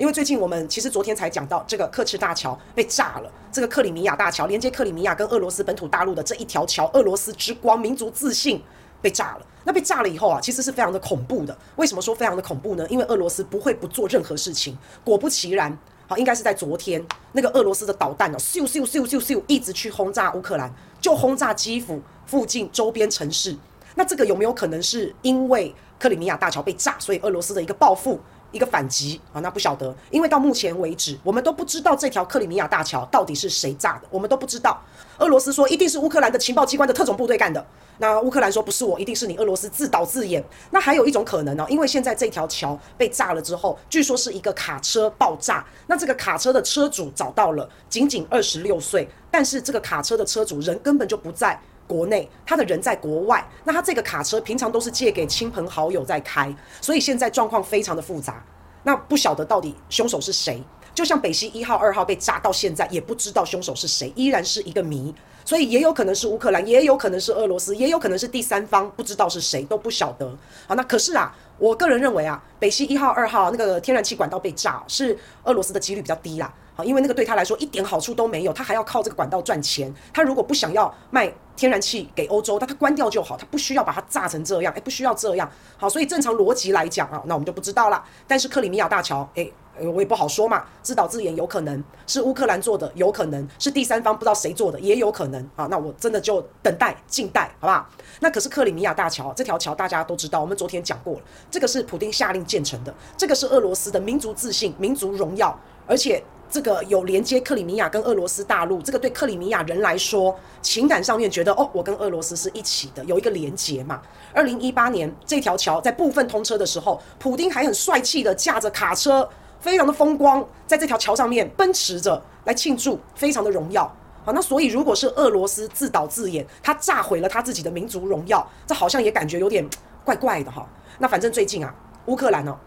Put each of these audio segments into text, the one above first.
因为最近我们其实昨天才讲到这个克赤大桥被炸了，这个克里米亚大桥连接克里米亚跟俄罗斯本土大陆的这一条桥，俄罗斯之光民族自信被炸了。那被炸了以后啊，其实是非常的恐怖的。为什么说非常的恐怖呢？因为俄罗斯不会不做任何事情。果不其然，好，应该是在昨天，那个俄罗斯的导弹哦，咻咻咻咻咻，一直去轰炸乌克兰，就轰炸基辅附近周边城市。那这个有没有可能是因为克里米亚大桥被炸，所以俄罗斯的一个报复？一个反击啊，那不晓得，因为到目前为止，我们都不知道这条克里米亚大桥到底是谁炸的，我们都不知道。俄罗斯说一定是乌克兰的情报机关的特种部队干的，那乌克兰说不是我，一定是你俄罗斯自导自演。那还有一种可能呢，因为现在这条桥被炸了之后，据说是一个卡车爆炸，那这个卡车的车主找到了，仅仅二十六岁，但是这个卡车的车主人根本就不在。国内他的人在国外，那他这个卡车平常都是借给亲朋好友在开，所以现在状况非常的复杂。那不晓得到底凶手是谁？就像北溪一号、二号被炸到现在，也不知道凶手是谁，依然是一个谜。所以也有可能是乌克兰，也有可能是俄罗斯，也有可能是第三方，不知道是谁都不晓得。好，那可是啊，我个人认为啊，北溪一号、二号那个天然气管道被炸，是俄罗斯的几率比较低啦。好，因为那个对他来说一点好处都没有，他还要靠这个管道赚钱。他如果不想要卖天然气给欧洲，但他关掉就好，他不需要把它炸成这样，诶，不需要这样。好，所以正常逻辑来讲啊，那我们就不知道了。但是克里米亚大桥，诶。我也不好说嘛，自导自演有可能是乌克兰做的，有可能是第三方不知道谁做的，也有可能啊。那我真的就等待静待，好不好？那可是克里米亚大桥这条桥大家都知道，我们昨天讲过了，这个是普丁下令建成的，这个是俄罗斯的民族自信、民族荣耀，而且这个有连接克里米亚跟俄罗斯大陆，这个对克里米亚人来说，情感上面觉得哦，我跟俄罗斯是一起的，有一个连接嘛。二零一八年这条桥在部分通车的时候，普丁还很帅气的驾着卡车。非常的风光，在这条桥上面奔驰着来庆祝，非常的荣耀。好，那所以如果是俄罗斯自导自演，他炸毁了他自己的民族荣耀，这好像也感觉有点怪怪的哈。那反正最近啊，乌克兰呢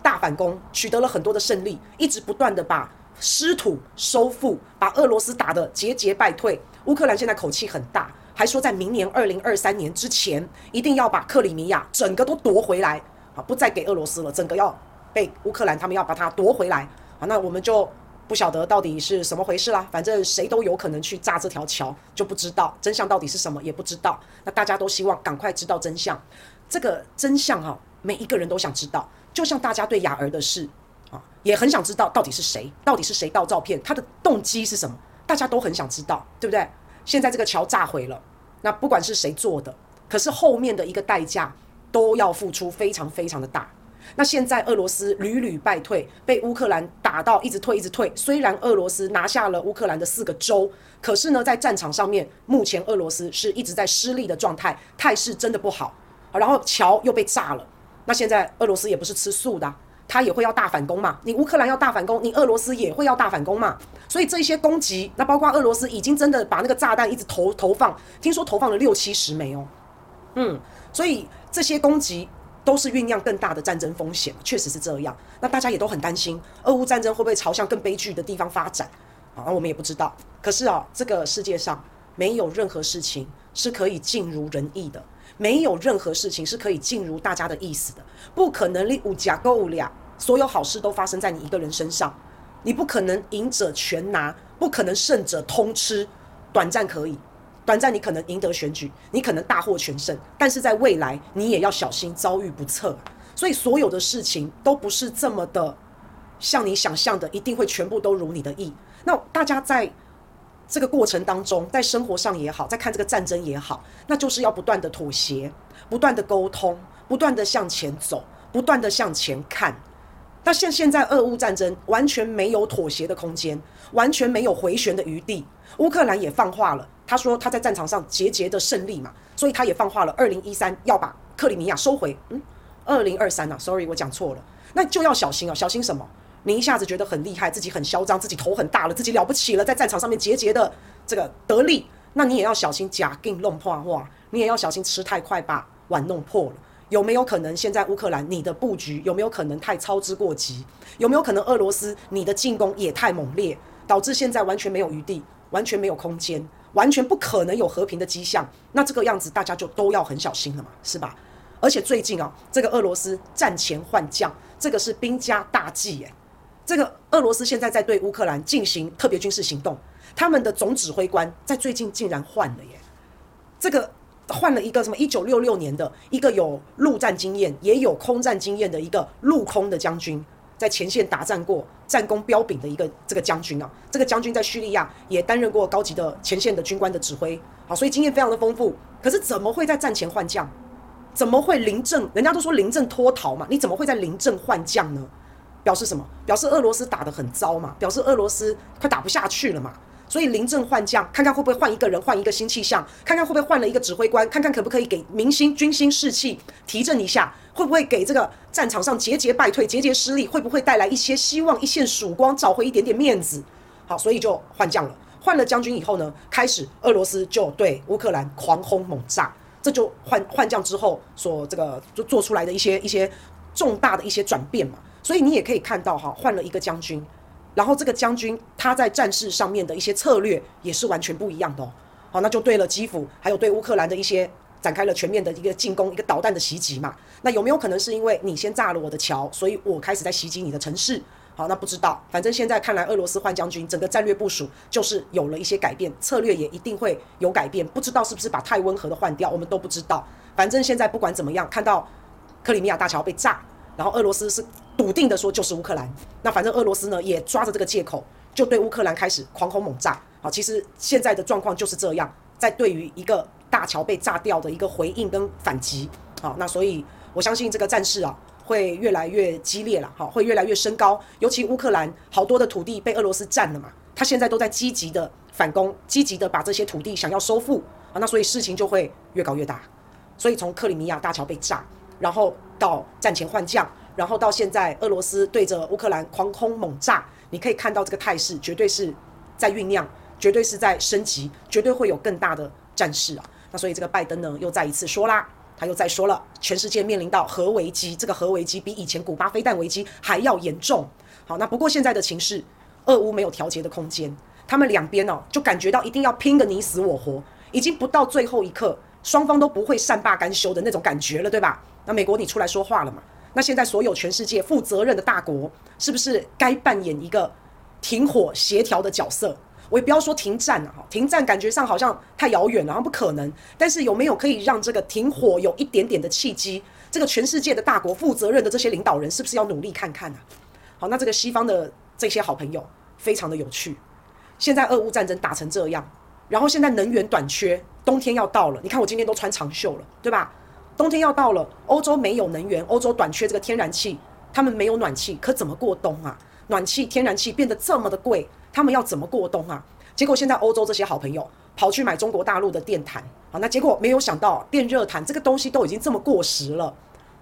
大反攻，取得了很多的胜利，一直不断的把失土收复，把俄罗斯打得节节败退。乌克兰现在口气很大，还说在明年二零二三年之前，一定要把克里米亚整个都夺回来，啊，不再给俄罗斯了，整个要。被乌克兰他们要把它夺回来啊，那我们就不晓得到底是什么回事啦。反正谁都有可能去炸这条桥，就不知道真相到底是什么，也不知道。那大家都希望赶快知道真相。这个真相哈，每一个人都想知道。就像大家对雅儿的事，也很想知道到底是谁，到底是谁盗照片，他的动机是什么，大家都很想知道，对不对？现在这个桥炸毁了，那不管是谁做的，可是后面的一个代价都要付出非常非常的大。那现在俄罗斯屡屡败退，被乌克兰打到一直退一直退。虽然俄罗斯拿下了乌克兰的四个州，可是呢，在战场上面，目前俄罗斯是一直在失利的状态，态势真的不好。然后桥又被炸了，那现在俄罗斯也不是吃素的，他也会要大反攻嘛。你乌克兰要大反攻，你俄罗斯也会要大反攻嘛。所以这些攻击，那包括俄罗斯已经真的把那个炸弹一直投投放，听说投放了六七十枚哦。嗯，所以这些攻击。都是酝酿更大的战争风险，确实是这样。那大家也都很担心，俄乌战争会不会朝向更悲剧的地方发展？啊，我们也不知道。可是啊，这个世界上没有任何事情是可以尽如人意的，没有任何事情是可以尽如大家的意思的。不可能你五甲够五俩，所有好事都发生在你一个人身上。你不可能赢者全拿，不可能胜者通吃，短暂可以。短暂你可能赢得选举，你可能大获全胜，但是在未来你也要小心遭遇不测。所以所有的事情都不是这么的像你想象的，一定会全部都如你的意。那大家在这个过程当中，在生活上也好，在看这个战争也好，那就是要不断的妥协，不断的沟通，不断的向前走，不断的向前看。那像现在俄乌战争完全没有妥协的空间，完全没有回旋的余地。乌克兰也放话了。他说他在战场上节节的胜利嘛，所以他也放话了，二零一三要把克里米亚收回。嗯，二零二三啊，sorry，我讲错了，那就要小心啊，小心什么？你一下子觉得很厉害，自己很嚣张，自己头很大了，自己了不起了，在战场上面节节的这个得利，那你也要小心假定弄破话，你也要小心吃太快把碗弄破了。有没有可能现在乌克兰你的布局有没有可能太操之过急？有没有可能俄罗斯你的进攻也太猛烈，导致现在完全没有余地，完全没有空间？完全不可能有和平的迹象，那这个样子大家就都要很小心了嘛，是吧？而且最近啊，这个俄罗斯战前换将，这个是兵家大忌诶。这个俄罗斯现在在对乌克兰进行特别军事行动，他们的总指挥官在最近竟然换了耶，这个换了一个什么一九六六年的一个有陆战经验也有空战经验的一个陆空的将军。在前线打战过、战功彪炳的一个这个将军啊，这个将军在叙利亚也担任过高级的前线的军官的指挥，好，所以经验非常的丰富。可是怎么会在战前换将？怎么会临阵？人家都说临阵脱逃嘛，你怎么会在临阵换将呢？表示什么？表示俄罗斯打得很糟嘛，表示俄罗斯快打不下去了嘛。所以临阵换将，看看会不会换一个人，换一个新气象，看看会不会换了一个指挥官，看看可不可以给民心、军心士气提振一下，会不会给这个战场上节节败退、节节失利，会不会带来一些希望、一线曙光，找回一点点面子？好，所以就换将了。换了将军以后呢，开始俄罗斯就对乌克兰狂轰猛炸，这就换换将之后所这个就做出来的一些一些重大的一些转变嘛。所以你也可以看到哈，换了一个将军。然后这个将军他在战事上面的一些策略也是完全不一样的哦。好，那就对了基辅，还有对乌克兰的一些展开了全面的一个进攻，一个导弹的袭击嘛。那有没有可能是因为你先炸了我的桥，所以我开始在袭击你的城市？好，那不知道。反正现在看来，俄罗斯换将军，整个战略部署就是有了一些改变，策略也一定会有改变。不知道是不是把太温和的换掉，我们都不知道。反正现在不管怎么样，看到克里米亚大桥被炸。然后俄罗斯是笃定的说就是乌克兰，那反正俄罗斯呢也抓着这个借口，就对乌克兰开始狂轰猛炸。好，其实现在的状况就是这样，在对于一个大桥被炸掉的一个回应跟反击。好，那所以我相信这个战事啊会越来越激烈了，好，会越来越升高。尤其乌克兰好多的土地被俄罗斯占了嘛，他现在都在积极的反攻，积极的把这些土地想要收复啊，那所以事情就会越搞越大。所以从克里米亚大桥被炸。然后到战前换将，然后到现在俄罗斯对着乌克兰狂轰猛炸，你可以看到这个态势绝对是在酝酿，绝对是在升级，绝对会有更大的战事啊！那所以这个拜登呢又再一次说啦，他又再说了，全世界面临到核危机，这个核危机比以前古巴飞弹危机还要严重。好，那不过现在的情势，俄乌没有调节的空间，他们两边哦就感觉到一定要拼个你死我活，已经不到最后一刻，双方都不会善罢甘休的那种感觉了，对吧？那美国你出来说话了嘛？那现在所有全世界负责任的大国，是不是该扮演一个停火协调的角色？我也不要说停战了哈，停战感觉上好像太遥远了，好像不可能。但是有没有可以让这个停火有一点点的契机？这个全世界的大国负责任的这些领导人，是不是要努力看看呢？好，那这个西方的这些好朋友非常的有趣。现在俄乌战争打成这样，然后现在能源短缺，冬天要到了，你看我今天都穿长袖了，对吧？冬天要到了，欧洲没有能源，欧洲短缺这个天然气，他们没有暖气，可怎么过冬啊？暖气、天然气变得这么的贵，他们要怎么过冬啊？结果现在欧洲这些好朋友跑去买中国大陆的电毯，好，那结果没有想到电热毯这个东西都已经这么过时了，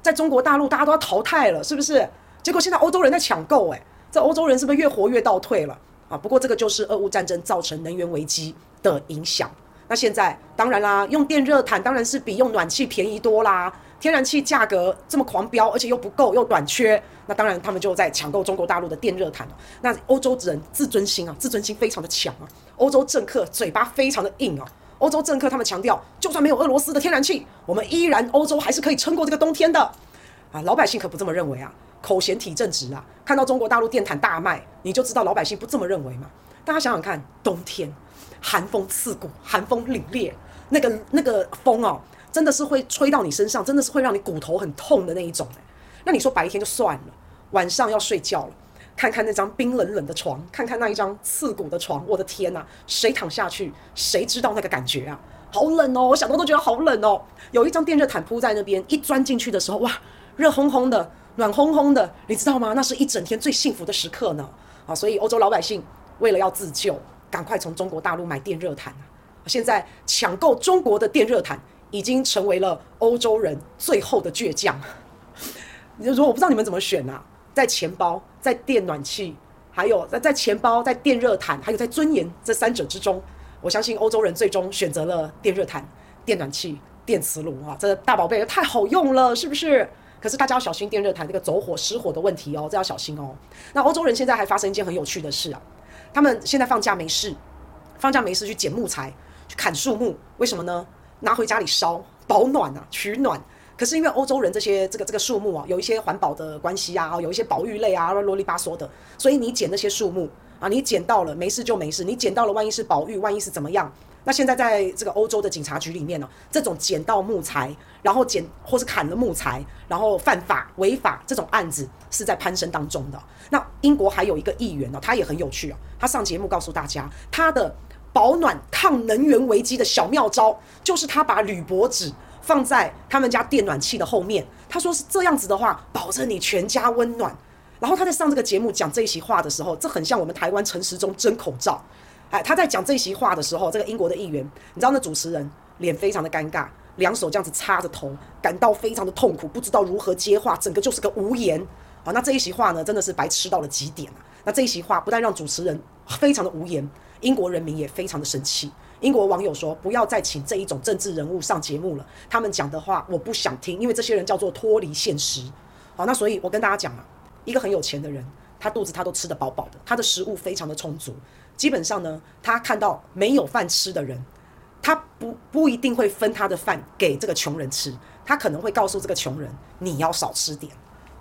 在中国大陆大家都要淘汰了，是不是？结果现在欧洲人在抢购，诶，这欧洲人是不是越活越倒退了啊？不过这个就是俄乌战争造成能源危机的影响。那现在当然啦，用电热毯当然是比用暖气便宜多啦。天然气价格这么狂飙，而且又不够又短缺，那当然他们就在抢购中国大陆的电热毯。那欧洲人自尊心啊，自尊心非常的强啊。欧洲政客嘴巴非常的硬啊。欧洲政客他们强调，就算没有俄罗斯的天然气，我们依然欧洲还是可以撑过这个冬天的。啊，老百姓可不这么认为啊，口嫌体正直啊。看到中国大陆电毯大卖，你就知道老百姓不这么认为嘛。大家想想看，冬天。寒风刺骨，寒风凛冽，那个那个风哦，真的是会吹到你身上，真的是会让你骨头很痛的那一种。那你说白天就算了，晚上要睡觉了，看看那张冰冷冷的床，看看那一张刺骨的床，我的天哪，谁躺下去，谁知道那个感觉啊？好冷哦，我想到都觉得好冷哦。有一张电热毯铺在那边，一钻进去的时候，哇，热烘烘的，暖烘烘的，你知道吗？那是一整天最幸福的时刻呢。啊，所以欧洲老百姓为了要自救。赶快从中国大陆买电热毯啊！现在抢购中国的电热毯已经成为了欧洲人最后的倔强。你就说我不知道你们怎么选啊？在钱包、在电暖气，还有在在钱包、在电热毯，还有在尊严这三者之中，我相信欧洲人最终选择了电热毯、电暖气、电磁炉啊！这大宝贝太好用了，是不是？可是大家要小心电热毯这个走火失火的问题哦，这要小心哦。那欧洲人现在还发生一件很有趣的事啊！他们现在放假没事，放假没事去捡木材，去砍树木，为什么呢？拿回家里烧，保暖啊，取暖。可是因为欧洲人这些这个这个树木啊，有一些环保的关系啊，有一些保育类啊，啰里吧嗦的，所以你捡那些树木啊，你捡到了没事就没事，你捡到了万一是保育，万一是怎么样？那现在在这个欧洲的警察局里面呢，这种捡到木材，然后捡或是砍了木材，然后犯法违法这种案子是在攀升当中的。那英国还有一个议员呢，他也很有趣啊，他上节目告诉大家，他的保暖抗能源危机的小妙招，就是他把铝箔纸放在他们家电暖器的后面，他说是这样子的话，保证你全家温暖。然后他在上这个节目讲这一席话的时候，这很像我们台湾陈时中争口罩。哎，他在讲这席话的时候，这个英国的议员，你知道那主持人脸非常的尴尬，两手这样子插着头，感到非常的痛苦，不知道如何接话，整个就是个无言。啊，那这一席话呢，真的是白痴到了极点啊。那这一席话不但让主持人非常的无言，英国人民也非常的生气。英国网友说，不要再请这一种政治人物上节目了，他们讲的话我不想听，因为这些人叫做脱离现实。好，那所以我跟大家讲啊，一个很有钱的人，他肚子他都吃得饱饱的，他的食物非常的充足。基本上呢，他看到没有饭吃的人，他不不一定会分他的饭给这个穷人吃，他可能会告诉这个穷人，你要少吃点，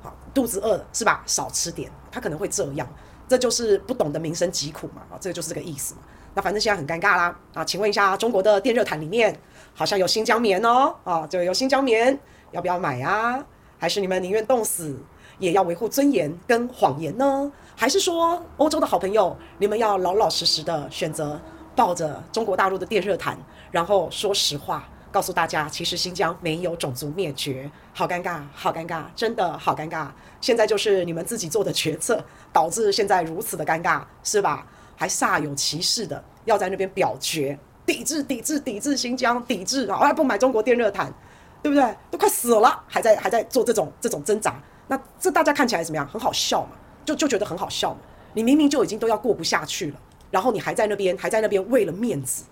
好，肚子饿是吧？少吃点，他可能会这样，这就是不懂得民生疾苦嘛，啊，这个就是这个意思嘛。那反正现在很尴尬啦，啊，请问一下，中国的电热毯里面好像有新疆棉哦，啊，就有新疆棉，要不要买啊？还是你们宁愿冻死？也要维护尊严跟谎言呢？还是说欧洲的好朋友，你们要老老实实的选择抱着中国大陆的电热毯，然后说实话，告诉大家，其实新疆没有种族灭绝。好尴尬，好尴尬，真的好尴尬。现在就是你们自己做的决策，导致现在如此的尴尬，是吧？还煞有其事的要在那边表决，抵制，抵制，抵制新疆，抵制，还不买中国电热毯，对不对？都快死了，还在还在做这种这种挣扎。那这大家看起来怎么样？很好笑嘛，就就觉得很好笑嘛。你明明就已经都要过不下去了，然后你还在那边还在那边为了面子